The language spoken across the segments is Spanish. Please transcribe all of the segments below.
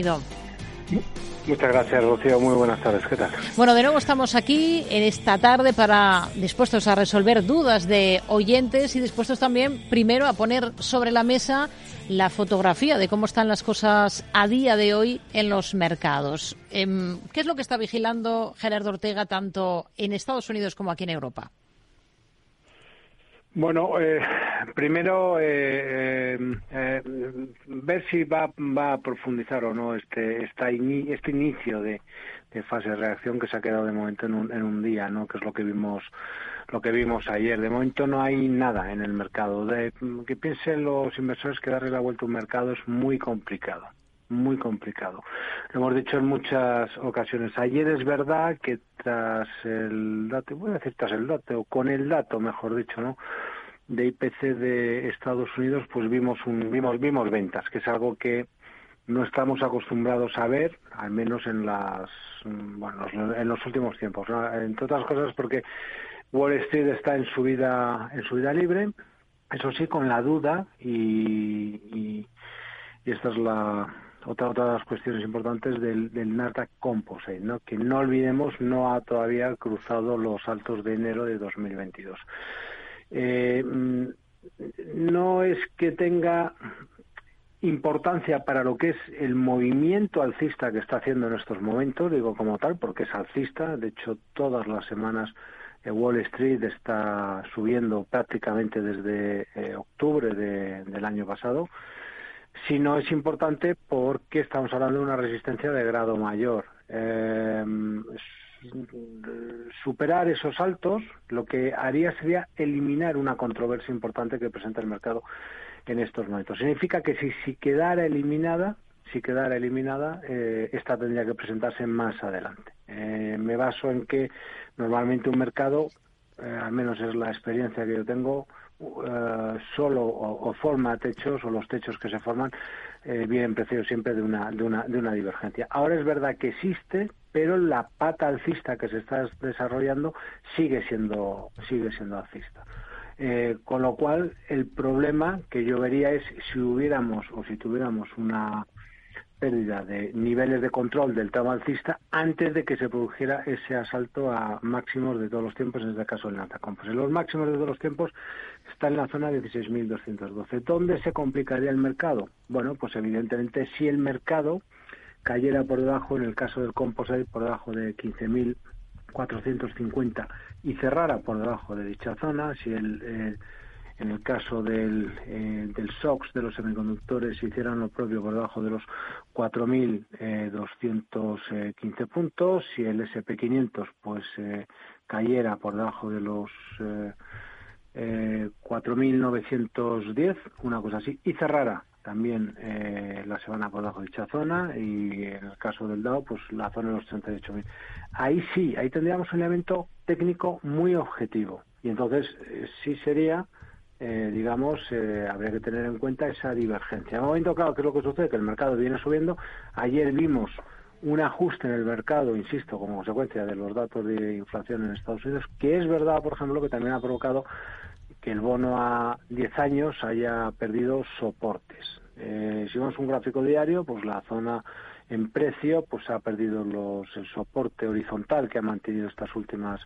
Muchas gracias, Rocío. Muy buenas tardes. ¿Qué tal? Bueno, de nuevo estamos aquí en esta tarde para dispuestos a resolver dudas de oyentes y dispuestos también, primero, a poner sobre la mesa la fotografía de cómo están las cosas a día de hoy en los mercados. Em, ¿Qué es lo que está vigilando Gerardo Ortega tanto en Estados Unidos como aquí en Europa? Bueno, eh, primero eh, eh, ver si va, va a profundizar o no este esta este inicio de, de, fase de reacción que se ha quedado de momento en un, en un día, ¿no? Que es lo que vimos lo que vimos ayer. De momento no hay nada en el mercado. De, que piensen los inversores que darle la vuelta a un mercado es muy complicado muy complicado. Lo hemos dicho en muchas ocasiones. Ayer es verdad que tras el dato, voy a decir tras el dato, o con el dato, mejor dicho, ¿no? De IPC de Estados Unidos, pues vimos un, vimos vimos ventas, que es algo que no estamos acostumbrados a ver, al menos en las bueno, en los últimos tiempos, entre otras cosas porque Wall Street está en su vida en su vida libre, eso sí con la duda y, y, y esta es la otra, otra de las cuestiones importantes del, del Nasdaq Composite, ¿no? que no olvidemos no ha todavía cruzado los altos de enero de 2022. Eh, mm, no es que tenga importancia para lo que es el movimiento alcista que está haciendo en estos momentos, digo como tal, porque es alcista, de hecho todas las semanas eh, Wall Street está subiendo prácticamente desde eh, octubre de, del año pasado, sino es importante porque estamos hablando de una resistencia de grado mayor. Eh, superar esos saltos, lo que haría sería eliminar una controversia importante que presenta el mercado en estos momentos. Significa que si, si quedara eliminada, si quedara eliminada, eh, esta tendría que presentarse más adelante. Eh, me baso en que normalmente un mercado, eh, al menos es la experiencia que yo tengo, solo o, o, forma techos o los techos que se forman eh, vienen precedidos siempre de una, de, una, de una divergencia. Ahora es verdad que existe, pero la pata alcista que se está desarrollando sigue siendo, sigue siendo alcista. Eh, con lo cual, el problema que yo vería es si hubiéramos o si tuviéramos una pérdida de niveles de control del tramo alcista antes de que se produjera ese asalto a máximos de todos los tiempos, en este caso el Natacom. Pues los máximos de todos los tiempos está en la zona 16.212. ¿Dónde se complicaría el mercado? Bueno, pues evidentemente si el mercado cayera por debajo, en el caso del Composite, por debajo de 15.450 y cerrara por debajo de dicha zona, si el... Eh, en el caso del, eh, del SOX de los semiconductores hicieran lo propio por debajo de los 4.215 eh, puntos, si el SP500 pues eh, cayera por debajo de los eh, 4.910, una cosa así, y cerrara también eh, la semana por debajo de dicha zona y en el caso del Dow pues la zona de los 38.000. Ahí sí, ahí tendríamos un elemento técnico muy objetivo y entonces eh, sí sería eh, digamos, eh, habría que tener en cuenta esa divergencia. En momento, claro, ¿qué es lo que sucede? Que el mercado viene subiendo. Ayer vimos un ajuste en el mercado, insisto, como consecuencia de los datos de inflación en Estados Unidos, que es verdad, por ejemplo, que también ha provocado que el bono a 10 años haya perdido soportes. Eh, si vemos un gráfico diario, pues la zona en precio pues ha perdido los, el soporte horizontal que ha mantenido estas últimas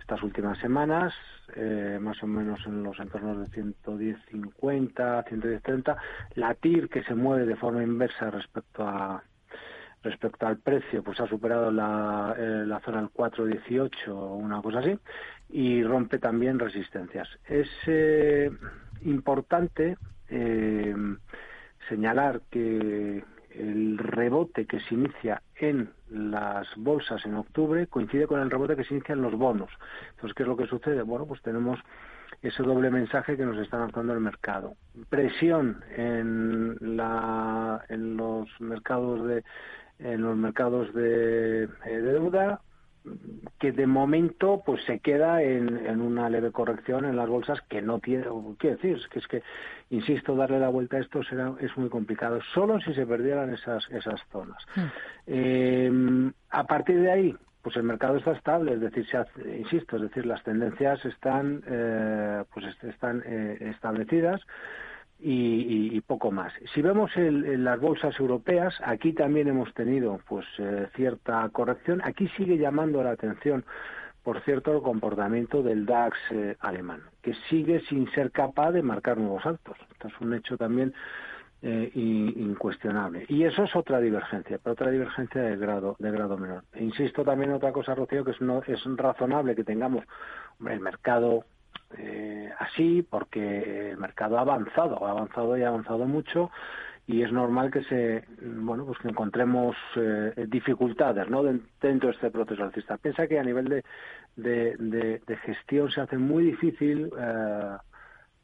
estas últimas semanas, eh, más o menos en los entornos de 110.50, 110.30. La TIR, que se mueve de forma inversa respecto a respecto al precio, pues ha superado la, eh, la zona del 4.18 o una cosa así, y rompe también resistencias. Es importante eh, señalar que el rebote que se inicia en las bolsas en octubre coincide con el rebote que se inicia en los bonos. Entonces, ¿qué es lo que sucede? Bueno, pues tenemos ese doble mensaje que nos está lanzando el mercado. Presión en, la, en los mercados de en los mercados de, eh, de deuda, que de momento pues se queda en, en, una leve corrección en las bolsas que no tiene quiero decir que es que insisto darle la vuelta a esto será es muy complicado solo si se perdieran esas esas zonas. Eh, a partir de ahí pues el mercado está estable es decir se hace, insisto es decir las tendencias están eh, pues están eh, establecidas y, poco más. Si vemos en las bolsas europeas, aquí también hemos tenido pues eh, cierta corrección. Aquí sigue llamando la atención, por cierto, el comportamiento del DAX eh, alemán, que sigue sin ser capaz de marcar nuevos altos. Esto es un hecho también eh, incuestionable. Y eso es otra divergencia, pero otra divergencia de grado, de grado menor. E insisto también en otra cosa, Rocío, que es, no, es razonable que tengamos el mercado eh, así porque el mercado ha avanzado, ha avanzado y ha avanzado mucho y es normal que se bueno pues que encontremos eh, dificultades no dentro de este proceso alcista. Piensa que a nivel de, de, gestión se hace muy difícil eh,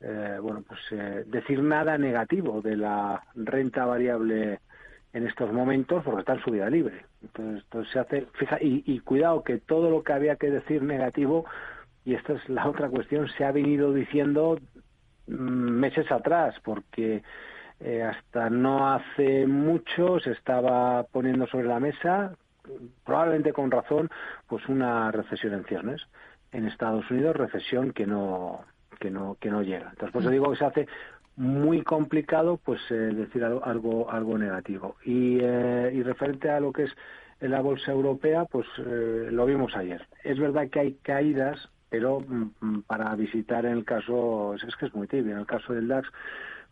eh, bueno pues decir nada negativo de la renta variable en estos momentos porque está en subida libre. Entonces, entonces se hace fija y, y cuidado que todo lo que había que decir negativo y esta es la otra cuestión, se ha venido diciendo mm, meses atrás, porque eh, hasta no hace mucho se estaba poniendo sobre la mesa, probablemente con razón, pues una recesión en ciernes. En Estados Unidos, recesión que no, que no, que no llega. Entonces, por eso digo que se hace muy complicado pues eh, decir algo, algo, negativo. Y, eh, y referente a lo que es la bolsa europea, pues lo vimos ayer. Es verdad que hay caídas pero mm, mm, para visitar en el caso, es que es muy tibio, en el caso del DAX,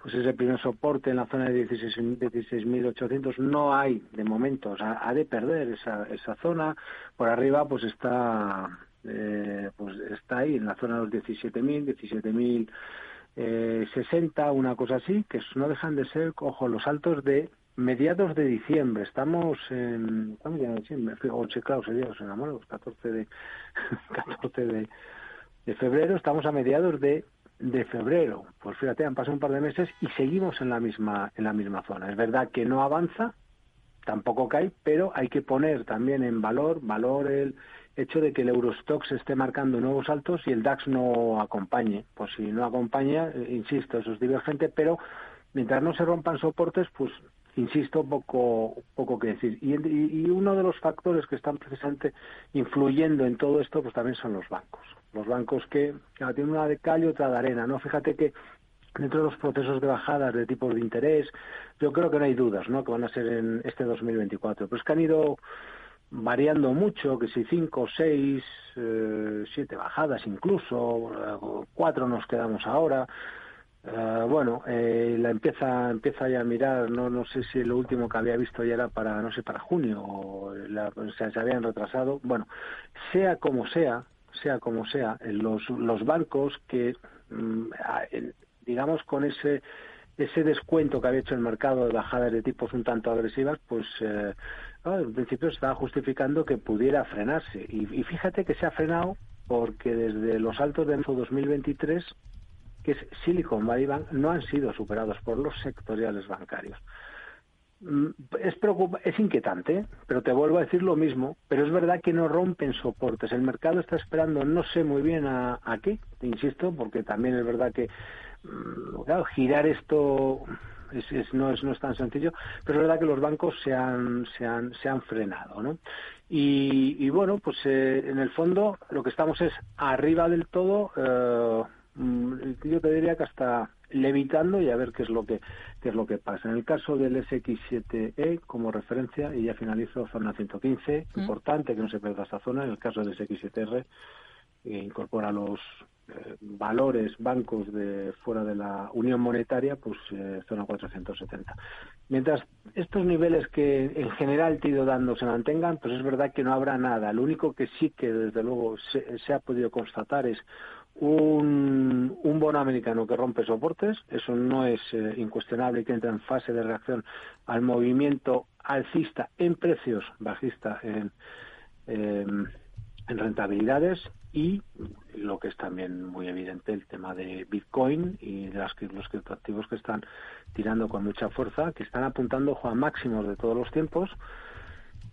pues ese primer soporte en la zona de 16.800 no hay de momento, o sea, ha de perder esa, esa zona, por arriba pues está eh, pues está ahí en la zona de los 17.000, 17.000 eh, 60, una cosa así, que no dejan de ser, ojo, los altos de mediados de diciembre. Estamos en. ¿Cuándo ya diciembre? O claro, sería, os enamoro, 14 de. 14 de, de febrero, estamos a mediados de, de febrero. Pues fíjate, han pasado un par de meses y seguimos en la misma, en la misma zona. Es verdad que no avanza, tampoco cae, pero hay que poner también en valor, valor el hecho de que el Eurostox esté marcando nuevos altos y el DAX no acompañe. Pues si no acompaña, eh, insisto, eso es divergente, pero mientras no se rompan soportes, pues insisto, poco, poco que decir. Y, uno de los factores que están precisamente influyendo en todo esto, pues también son los bancos. Los bancos que tienen una de cal y otra de arena, ¿no? Fíjate que dentro de los procesos de bajadas de tipos de interés, yo creo que no hay dudas, ¿no? Que van a ser en este 2024. Pero es que han ido variando mucho, que si cinco, seis, eh, siete bajadas incluso, cuatro nos quedamos ahora. Eh, bueno, eh, la empieza empieza ya a mirar, no no sé si lo último que había visto ya era para, no sé, para junio, o, sea, se habían retrasado. Bueno, sea como sea, sea como sea, los, los bancos que, mm, digamos, con ese ese descuento que había hecho el mercado de bajadas de tipos un tanto agresivas, pues eh, en principio se estaba justificando que pudiera frenarse. Y, y, fíjate que se ha frenado porque desde los altos de marzo 2023 que es Silicon Valley Bank, no han sido superados por los sectoriales bancarios. Mm, es, es inquietante, pero te vuelvo a decir lo mismo, pero es verdad que no rompen soportes. El mercado está esperando, no sé muy bien a, qué, insisto, porque también es verdad que mm, girar esto es, no, es, no es tan sencillo, pero es verdad que los bancos se han, se han, se han frenado. ¿no? Y, bueno, pues eh, en el fondo lo que estamos es arriba del todo. Eh, yo te diría que hasta levitando y a ver qué es lo que qué es lo que pasa. En el caso del SX7E como referencia y ya finalizo zona 115, mm. importante que no se pierda esta zona. En el caso del SX7R eh, incorpora los eh, valores bancos de fuera de la Unión Monetaria, pues eh, zona 470. Mientras estos niveles que en general te he ido dando se mantengan, pues es verdad que no habrá nada. Lo único que sí que desde luego se ha podido constatar es un, un, bono americano que rompe soportes, eso no es eh, incuestionable que entra en fase de reacción al movimiento alcista en precios, bajista en, em, en rentabilidades y lo que es también muy evidente el tema de Bitcoin y de los criptoactivos que están tirando con mucha fuerza, que están apuntando a máximos de todos los tiempos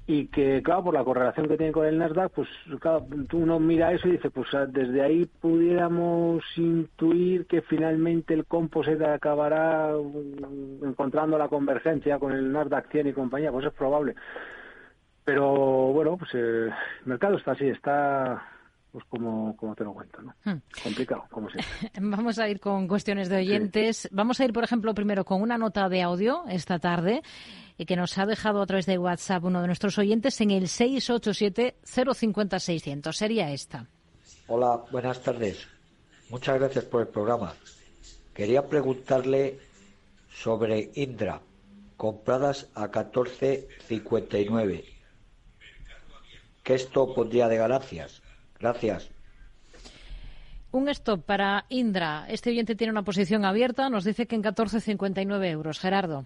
y que, claro, por la correlación que tiene con el Nasdaq, pues claro, uno mira eso y dice, pues ah, desde ahí pudiéramos intuir que finalmente el composite acabará mm, encontrando la convergencia con el Nasdaq 100 y compañía, pues es probable. Pero bueno, pues eh, el mercado está así, está pues como, como te lo cuento, ¿no? Hmm. Complicado, como siempre. Vamos a ir con cuestiones de oyentes. Vamos a ir, por ejemplo, primero con una nota de audio esta tarde y que nos ha dejado a través de WhatsApp uno de nuestros oyentes en el 687-050-600. Sería esta. Hola, buenas tardes. Muchas gracias por el programa. Quería preguntarle sobre Indra, compradas a 14.59. ¿Qué esto pondría de ganancias? Gracias. Un stop para Indra. Este oyente tiene una posición abierta. Nos dice que en 14,59 euros. Gerardo.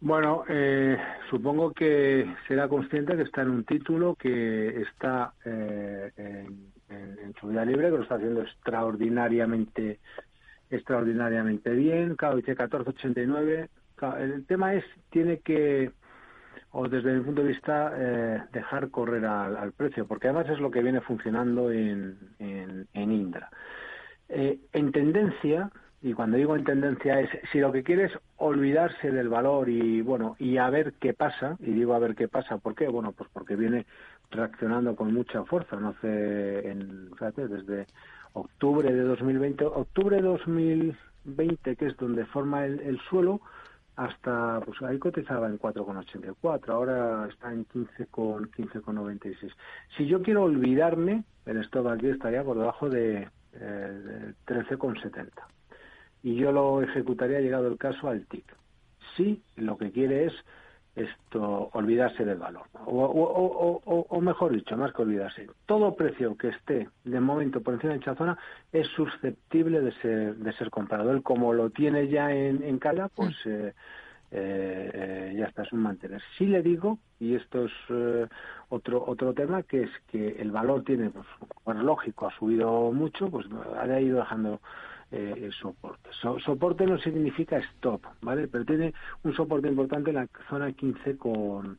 Bueno, eh, supongo que será consciente que está en un título que está eh, en, su vida libre, que lo está haciendo extraordinariamente extraordinariamente bien. Claro, dice 14,89. el tema es, tiene que o desde mi punto de vista eh, dejar correr al, precio, porque además es lo que viene funcionando en, en, Indra. Eh, en tendencia, y cuando digo en tendencia es si lo que quiere es olvidarse del valor y bueno y a ver qué pasa y digo a ver qué pasa ¿por qué? bueno pues porque viene reaccionando con mucha fuerza no sé en, fíjate, desde octubre de 2020 octubre de 2020 que es donde forma el suelo hasta pues ahí cotizaba en 4,84, ahora está en 15 con 15,96. Si yo quiero olvidarme, el stop aquí estaría por debajo de, eh, 13,70 y yo lo ejecutaría llegado el caso al TIC. Si lo que quiere es esto olvidarse del valor o, mejor dicho más que olvidarse todo precio que esté de momento por encima de esa zona es susceptible de ser de ser comprado. Él como lo tiene ya en, en cala pues mm. eh, eh, eh, ya está es un mantener. Si le digo y esto es otro otro tema que es que el valor tiene pues bueno lógico ha subido mucho pues ha ido dejando eh, soporte. soporte no significa stop, ¿vale? Pero tiene un soporte importante en la zona 15 con,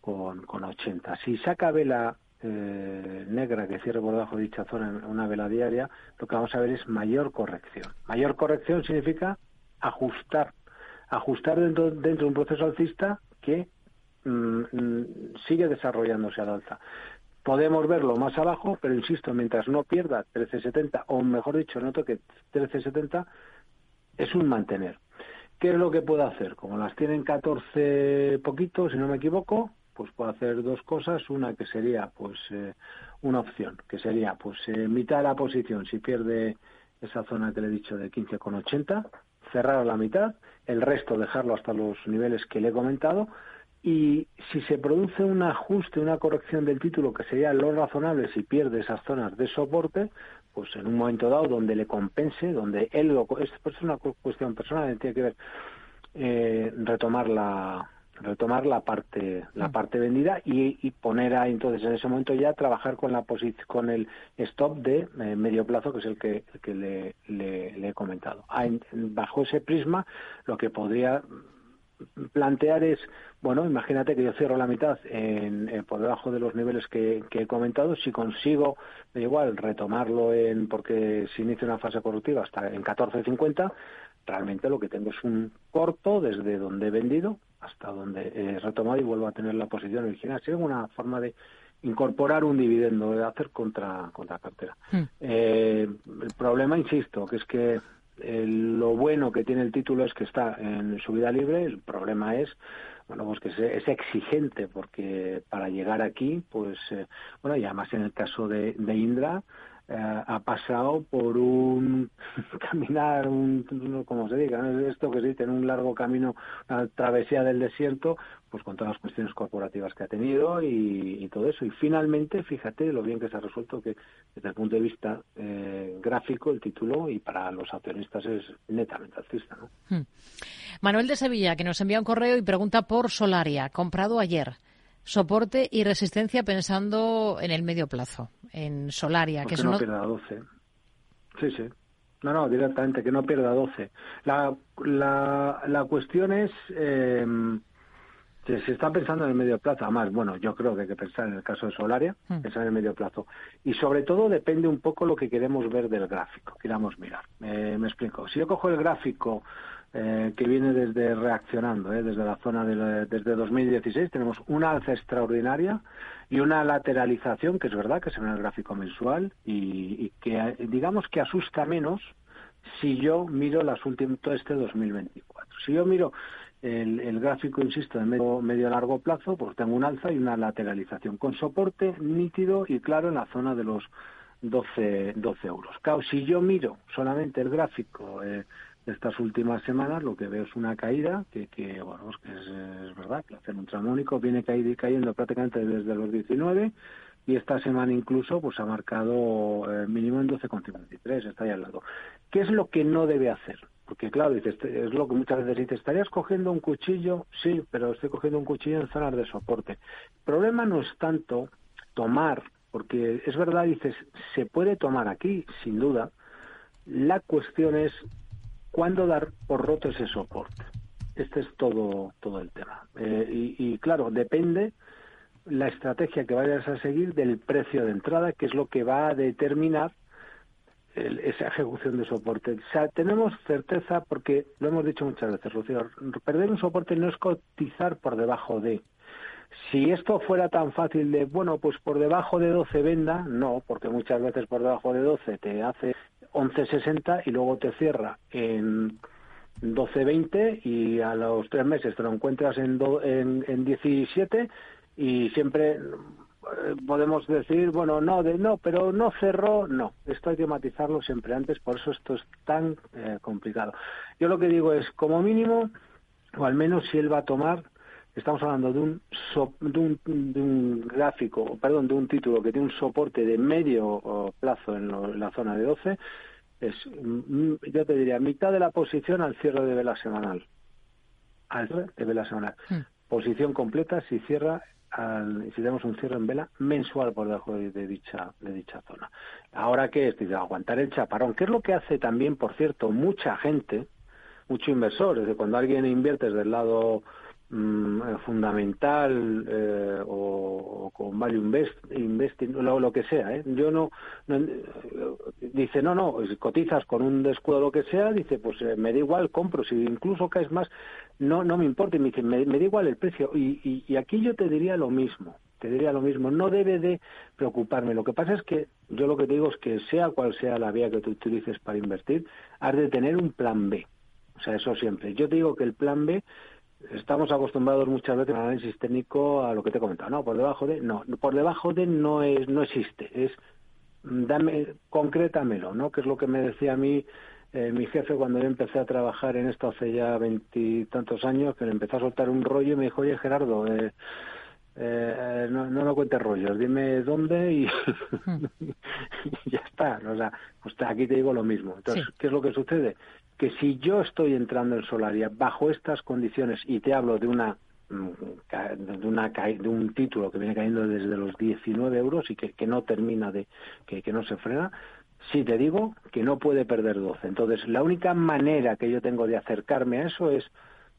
con, con 80. Si saca vela eh, negra que cierre por debajo de dicha zona en una vela diaria, lo que vamos a ver es mayor corrección. Mayor corrección significa ajustar, ajustar dentro, dentro de un proceso alcista que mm, mm, sigue desarrollándose al alza. Podemos verlo más abajo, pero insisto, mientras no pierda 13.70, o mejor dicho, no toque 13.70, es un mantener. ¿Qué es lo que puedo hacer? Como las tienen 14 poquitos, si no me equivoco, pues puedo hacer dos cosas. Una que sería, pues, eh, una opción, que sería, pues, eh, mitad la posición si pierde esa zona que le he dicho de 15,80, cerrar a la mitad, el resto dejarlo hasta los niveles que le he comentado, y si se produce un ajuste, una corrección del título que sería lo razonable si pierde esas zonas de soporte, pues en un momento dado donde le compense, donde él lo... Es una cuestión personal, tiene que ver eh, retomar la retomar la parte la mm. parte vendida y, poner a entonces en ese momento ya trabajar con la con el stop de eh, medio plazo que es el que, que le, le, he comentado bajo ese prisma lo que podría plantear es, bueno, imagínate que yo cierro la mitad en, por debajo de los niveles que, he comentado, si consigo, da igual, retomarlo en, porque si inicia una fase corruptiva hasta en 14.50, realmente lo que tengo es un corto desde donde he vendido hasta donde he retomado y vuelvo a tener la posición original. Es una forma de incorporar un dividendo, de hacer contra, contra cartera. Hmm. Eh, el problema, insisto, que es que lo bueno que tiene el título es que está en su vida libre, el problema es bueno, pues que es, exigente porque para llegar aquí, pues, eh, bueno, y además en el caso de, de Indra, eh, ha pasado por un caminar, un, como se diga, esto que se dice, un largo camino, una travesía del desierto, pues con todas las cuestiones corporativas que ha tenido y, todo eso. Y finalmente, fíjate lo bien que se ha resuelto que desde el punto de vista eh, gráfico el título y para los accionistas es netamente alcista. ¿no? Hmm. Manuel de Sevilla, que nos envía un correo y pregunta por Solaria, comprado ayer soporte y resistencia pensando en el medio plazo, en Solaria. que no pierda 12. Sí, sí. No, no, directamente, que no pierda 12. La, la, la cuestión es, eh, se está pensando en el medio plazo. Además, bueno, yo creo que hay que pensar en el caso de Solaria, hmm. pensar en el medio plazo. Y sobre todo depende un poco lo que queremos ver del gráfico, queramos mirar. me explico. Si yo cojo el gráfico eh, que viene desde reaccionando, eh, desde la zona de desde 2016 tenemos una alza extraordinaria y una lateralización que es verdad que se ve en el gráfico mensual y, que digamos que asusta menos si yo miro las últimas todo este 2024. Si yo miro el, gráfico, insisto, de medio, medio largo plazo, pues tengo un alza y una lateralización con soporte nítido y claro en la zona de los 12, 12 euros. Claro, si yo miro solamente el gráfico eh, estas últimas semanas, lo que veo es una caída que, que bueno, pues que es, verdad, que el ultramónico viene cayendo, cayendo prácticamente desde los 19 y esta semana incluso pues ha marcado eh, mínimo en 12,53, está ahí al lado. ¿Qué es lo que no debe hacer? Porque claro, dices, es lo que muchas veces dices, ¿estarías cogiendo un cuchillo? Sí, pero estoy cogiendo un cuchillo en zonas de soporte. El problema no es tanto tomar porque es verdad, dices, se puede tomar aquí, sin duda. La cuestión es cuándo dar por roto ese soporte. Este es todo, todo el tema. Eh, y, claro, depende la estrategia que vayas a seguir del precio de entrada, que es lo que va a determinar esa ejecución de soporte. O sea, tenemos certeza, porque lo hemos dicho muchas veces, Rocío, perder un soporte no es cotizar por debajo de, si esto fuera tan fácil de, bueno, pues por debajo de 12 venda, no, porque muchas veces por debajo de 12 te hace 11.60 y luego te cierra en 12.20 y a los tres meses te lo encuentras en, en, en 17 y siempre eh, podemos decir, bueno, no, de, no, pero no cerró, no. Esto hay que matizarlo siempre antes, por eso esto es tan eh, complicado. Yo lo que digo es, como mínimo, o al menos si él va a tomar estamos hablando de un, de un, gráfico, perdón, de un título que tiene un soporte de medio plazo en, la zona de 12, es, mm, yo te diría, mitad de la posición al cierre de vela semanal. Al cierre de vela semanal. Hmm. Posición completa si cierra al, si tenemos un cierre en vela mensual por debajo de, dicha de dicha zona. Ahora que es, aguantar el chaparrón, que es lo que hace también, por cierto, mucha gente, mucho inversor, es decir, cuando alguien invierte desde el lado Mm, eh, fundamental eh, o, con value invest, investing, lo, lo que sea. ¿eh? Yo no, dice no, no, cotizas con un descuido lo que sea, dice pues me da igual, compro, si incluso caes más, no, no me importa, y me dice me, da igual el precio. Y, y, aquí yo te diría lo mismo, te diría lo mismo, no debe de preocuparme. Lo que pasa es que yo lo que te digo es que sea cual sea la vía que tú utilices para invertir, has de tener un plan B. O sea, eso siempre. Yo te digo que el plan B estamos acostumbrados muchas veces al análisis técnico a lo que te he comentado, no, por debajo de, no, por debajo de no es, no existe, es dame, concrétamelo, ¿no? Que es lo que me decía a mí eh, mi jefe cuando yo empecé a trabajar en esto hace ya veintitantos años, que le empezó a soltar un rollo y me dijo, oye Gerardo, eh, eh, no, no me cuentes rollos, dime dónde y, hmm. ya está. O sea, pues aquí te digo lo mismo. Entonces, ¿qué es lo que sucede? que si yo estoy entrando en Solaria bajo estas condiciones y te hablo de una mm, de, una, de un título que viene cayendo desde los 19 euros y que, que no termina de que, que no se frena, sí te digo que no puede perder 12. Entonces, la única manera que yo tengo de acercarme a eso es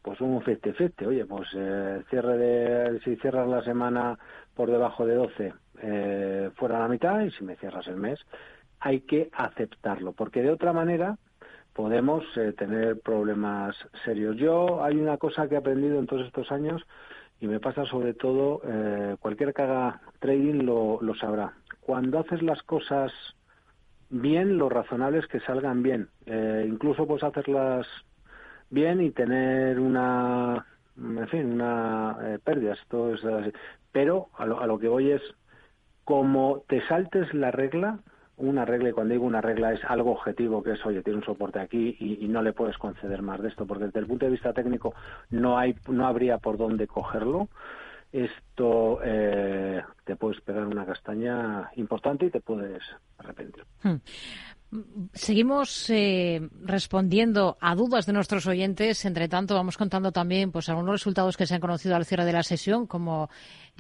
pues un feste feste. Oye, pues eh, cierre de si cierras la semana por debajo de 12 eh, fuera la mitad y si me cierras el mes hay que aceptarlo, porque de otra manera podemos eh, tener problemas serios. Yo hay una cosa que he aprendido en todos estos años y me pasa sobre todo, eh, cualquier que haga trading lo, lo sabrá. Cuando haces las cosas bien, lo razonable es que salgan bien. Eh, incluso puedes hacerlas bien y tener una, en fin, una eh, pérdida. Esto es Pero a lo, a lo que voy es, como te saltes la regla, una regla, y cuando digo una regla es algo objetivo, que es, oye, tiene un soporte aquí y, no le puedes conceder más de esto, porque desde el punto de vista técnico no, hay, no habría por dónde cogerlo. Esto eh, te puedes pegar una castaña importante y te puedes arrepentir. Hmm. Seguimos eh, respondiendo a dudas de nuestros oyentes. Entre tanto, vamos contando también pues algunos resultados que se han conocido al cierre de la sesión, como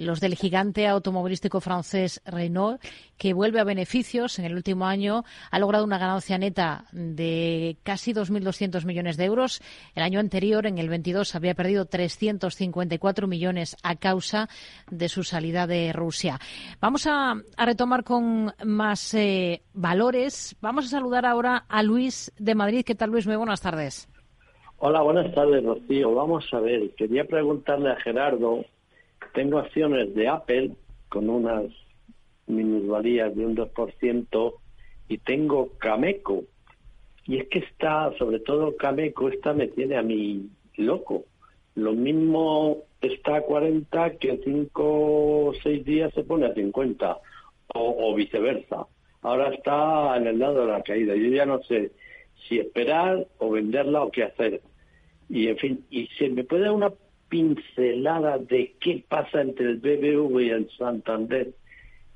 los del gigante automovilístico francés Renault, que vuelve a beneficios en el último año, ha logrado una ganancia neta de casi 2.200 millones de euros. El año anterior, en el 22, había perdido 354 millones a causa de su salida de Rusia. Vamos a, retomar con más eh, valores. Vamos a saludar ahora a Luis de Madrid. ¿Qué tal, Luis? Muy buenas tardes. Hola, buenas tardes, Rocío. Vamos a ver, quería preguntarle a Gerardo, tengo acciones de Apple con unas minusvalías de un 2% y tengo Cameco. Y es que está, sobre todo Cameco, esta me tiene a mí loco. Lo mismo está a 40 que en 5 o 6 días se pone a 50 o, viceversa. Ahora está en el lado de la caída. Yo ya no sé si esperar o venderla o qué hacer. Y en fin, y si me puede dar una pincelada de qué pasa entre el BBV y el Santander,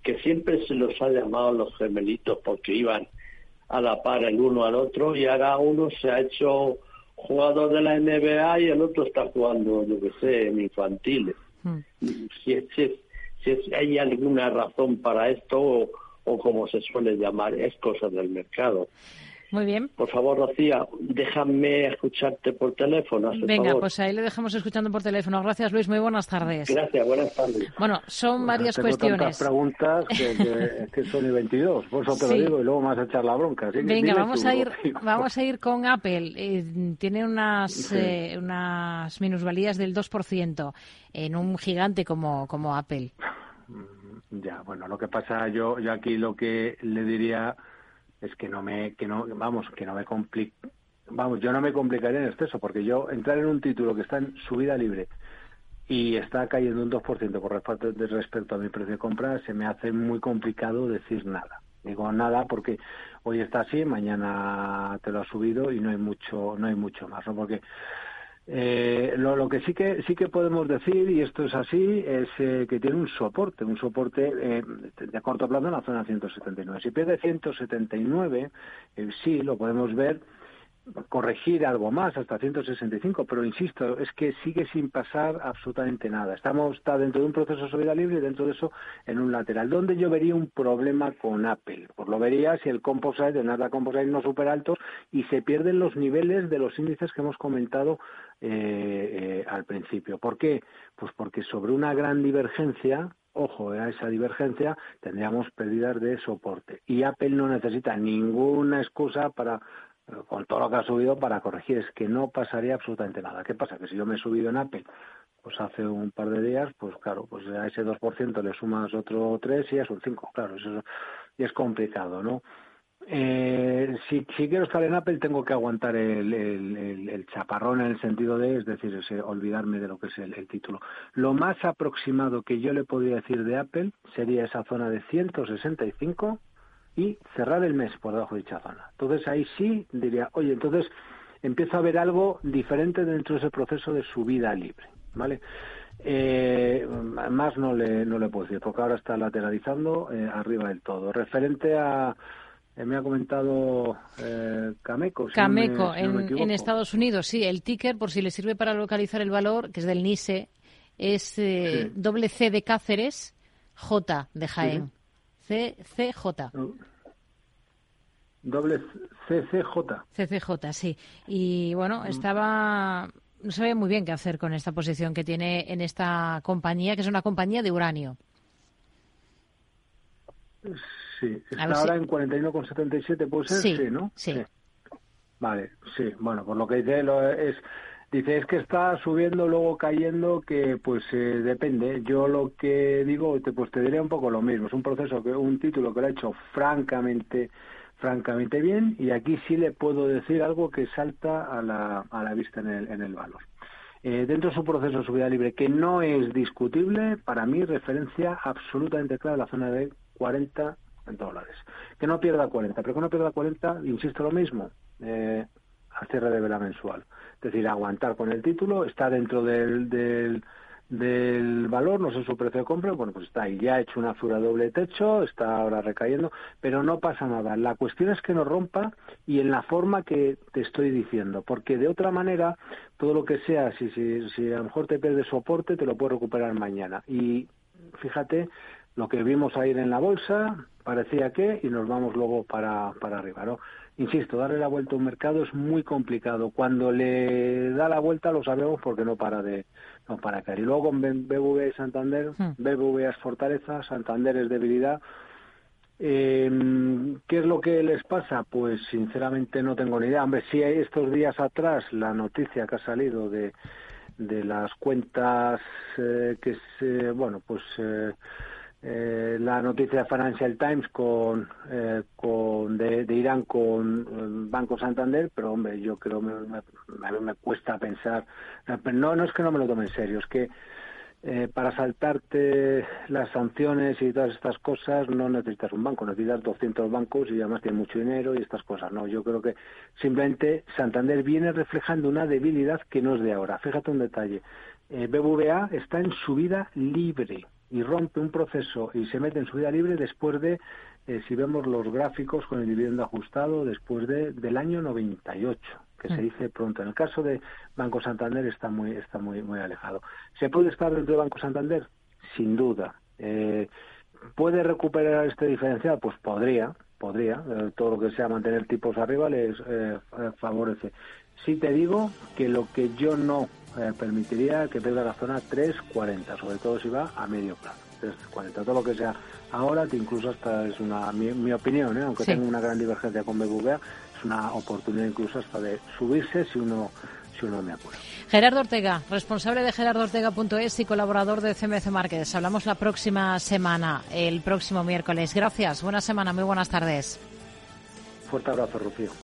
que siempre se los ha llamado los gemelitos porque iban a la par el uno al otro y ahora uno se ha hecho jugador de la NBA y el otro está jugando, yo que sé, en infantiles. Hmm. Si, si, si, hay alguna razón para esto o, o como se suele llamar, es cosa del mercado. Muy bien. Por favor, Rocía, déjame escucharte por teléfono. Venga, pues ahí le dejamos escuchando por teléfono. Gracias, Luis. Muy buenas tardes. Gracias, buenas tardes. Bueno, son varias tengo cuestiones. Tantas preguntas que, que, son y 22, por eso te lo digo, y luego vas a echar la bronca. Venga, vamos a ir, vamos a ir con Apple. Eh, tiene unas, eh, unas minusvalías del 2% en un gigante como, como Apple. Ya, bueno, lo que pasa, yo, yo aquí lo que le diría es que no me, que no, vamos, que no me complique, vamos, yo no me complicaría en exceso, porque yo entrar en un título que está en subida libre y está cayendo un 2% por respecto, respecto a mi precio de compra, se me hace muy complicado decir nada. Digo nada porque hoy está así, mañana te lo ha subido y no hay mucho, no hay mucho más, ¿no? Porque eh, lo, lo, que sí que sí que podemos decir y esto es así es eh, que tiene un soporte, un soporte eh, de corto plazo en la zona 179. Si pierde 179, eh, sí lo podemos ver corregir algo más hasta 165, pero insisto, es que sigue sin pasar absolutamente nada. Estamos está dentro de un proceso de subida libre y dentro de eso en un lateral. ¿Dónde yo vería un problema con Apple? Pues lo vería si el composite, el Nasdaq Composite no supera altos y se pierden los niveles de los índices que hemos comentado eh, eh, al principio. ¿Por qué? Pues porque sobre una gran divergencia ojo a esa divergencia, tendríamos pérdidas de soporte. Y Apple no necesita ninguna excusa para con todo lo que ha subido para corregir es que no pasaría absolutamente nada. ¿Qué pasa? Que si yo me he subido en Apple pues hace un par de días, pues claro, pues a ese 2% le sumas otro 3 y es un 5, claro, eso es complicado, ¿no? Eh, si, quiero estar en Apple tengo que aguantar el, el, chaparrón en el sentido de, es decir, ese, olvidarme de lo que es el, título. Lo más aproximado que yo le podría decir de Apple sería esa zona de 165 y cerrar el mes por debajo de dicha zona. Entonces ahí sí diría, oye, entonces empiezo a ver algo diferente dentro de ese proceso de subida libre, ¿vale? Eh, más no le, no le puedo decir, porque ahora está lateralizando eh, arriba del todo. Referente a, eh, me ha comentado eh, Cameco. Cameco, en, Estados Unidos, sí. El ticker, por si le sirve para localizar el valor, que es del NISE, es doble C de Cáceres, J de Jaén. CCJ. Doble CCJ. CCJ, sí. Y bueno, mm. estaba. No sabía muy bien qué hacer con esta posición que tiene en esta compañía, que es una compañía de uranio. Sí, está ahora en 41,77, puede ser, sí, ¿no? Sí. sí. Vale, sí, bueno, por lo que dice lo es Dice, es que está subiendo, luego cayendo, que pues eh, depende. Yo lo que digo, te, pues te diré un poco lo mismo. Es un proceso, que un título que lo ha hecho francamente francamente bien y aquí sí le puedo decir algo que salta a la, a la vista en el, en el valor. Eh, dentro de su proceso de subida libre, que no es discutible, para mí referencia absolutamente clara a la zona de 40 dólares. Que no pierda 40, pero que no pierda 40, insisto lo mismo, eh, a cierre de vela mensual. Es decir, aguantar con el título, está dentro del, del, valor, no sé su precio de compra, bueno, pues está ahí, ya ha hecho una fura doble techo, está ahora recayendo, pero no pasa nada. La cuestión es que no rompa y en la forma que te estoy diciendo, porque de otra manera, todo lo que sea, si, si, si a lo mejor te pierde soporte, te lo puedes recuperar mañana. Y fíjate, lo que vimos ayer en la bolsa, parecía que, y nos vamos luego para, para arriba, ¿no? Insisto, darle la vuelta a un mercado es muy complicado. Cuando le da la vuelta lo sabemos porque no para de no para caer. Y luego con BBVA y Santander, hmm. BBVA es fortaleza, Santander es debilidad. Eh, ¿Qué es lo que les pasa? Pues sinceramente no tengo ni idea. Hombre, sí hay estos días atrás la noticia que ha salido de, de las cuentas eh, que se, bueno, pues eh, eh, la noticia de Financial Times con, eh, con de, Irán con eh, Banco Santander, pero hombre, yo creo me, me, me cuesta pensar, no, no es que no me lo tome en serio, es que eh, para saltarte las sanciones y todas estas cosas no necesitas un banco, necesitas 200 bancos y además tiene mucho dinero y estas cosas. No, yo creo que simplemente Santander viene reflejando una debilidad que no es de ahora. Fíjate un detalle. Eh, BBVA está en subida libre y rompe un proceso y se mete en subida libre después de, eh, si vemos los gráficos con el dividendo ajustado, después de, del año 98 que se mm. dice pronto. En el caso de Banco Santander está muy está muy muy alejado. ¿Se puede estar dentro de Banco Santander? Sin duda. Eh, ¿Puede recuperar este diferencial? Pues podría, podría. Eh, todo lo que sea mantener tipos arriba les eh, favorece. Sí te digo que lo que yo no permitiría que pierda la zona 3.40, sobre todo si va a medio plazo. 3.40. Todo lo que sea ahora, que incluso hasta es una mi, opinión, aunque tengo una gran divergencia con BBVA, una oportunidad incluso hasta de subirse si uno si uno me apura. Gerardo Ortega, responsable de gerardoortega.es y colaborador de CMC Márquez. Hablamos la próxima semana, el próximo miércoles. Gracias, buena semana, muy buenas tardes. Fuerte abrazo, Rocío.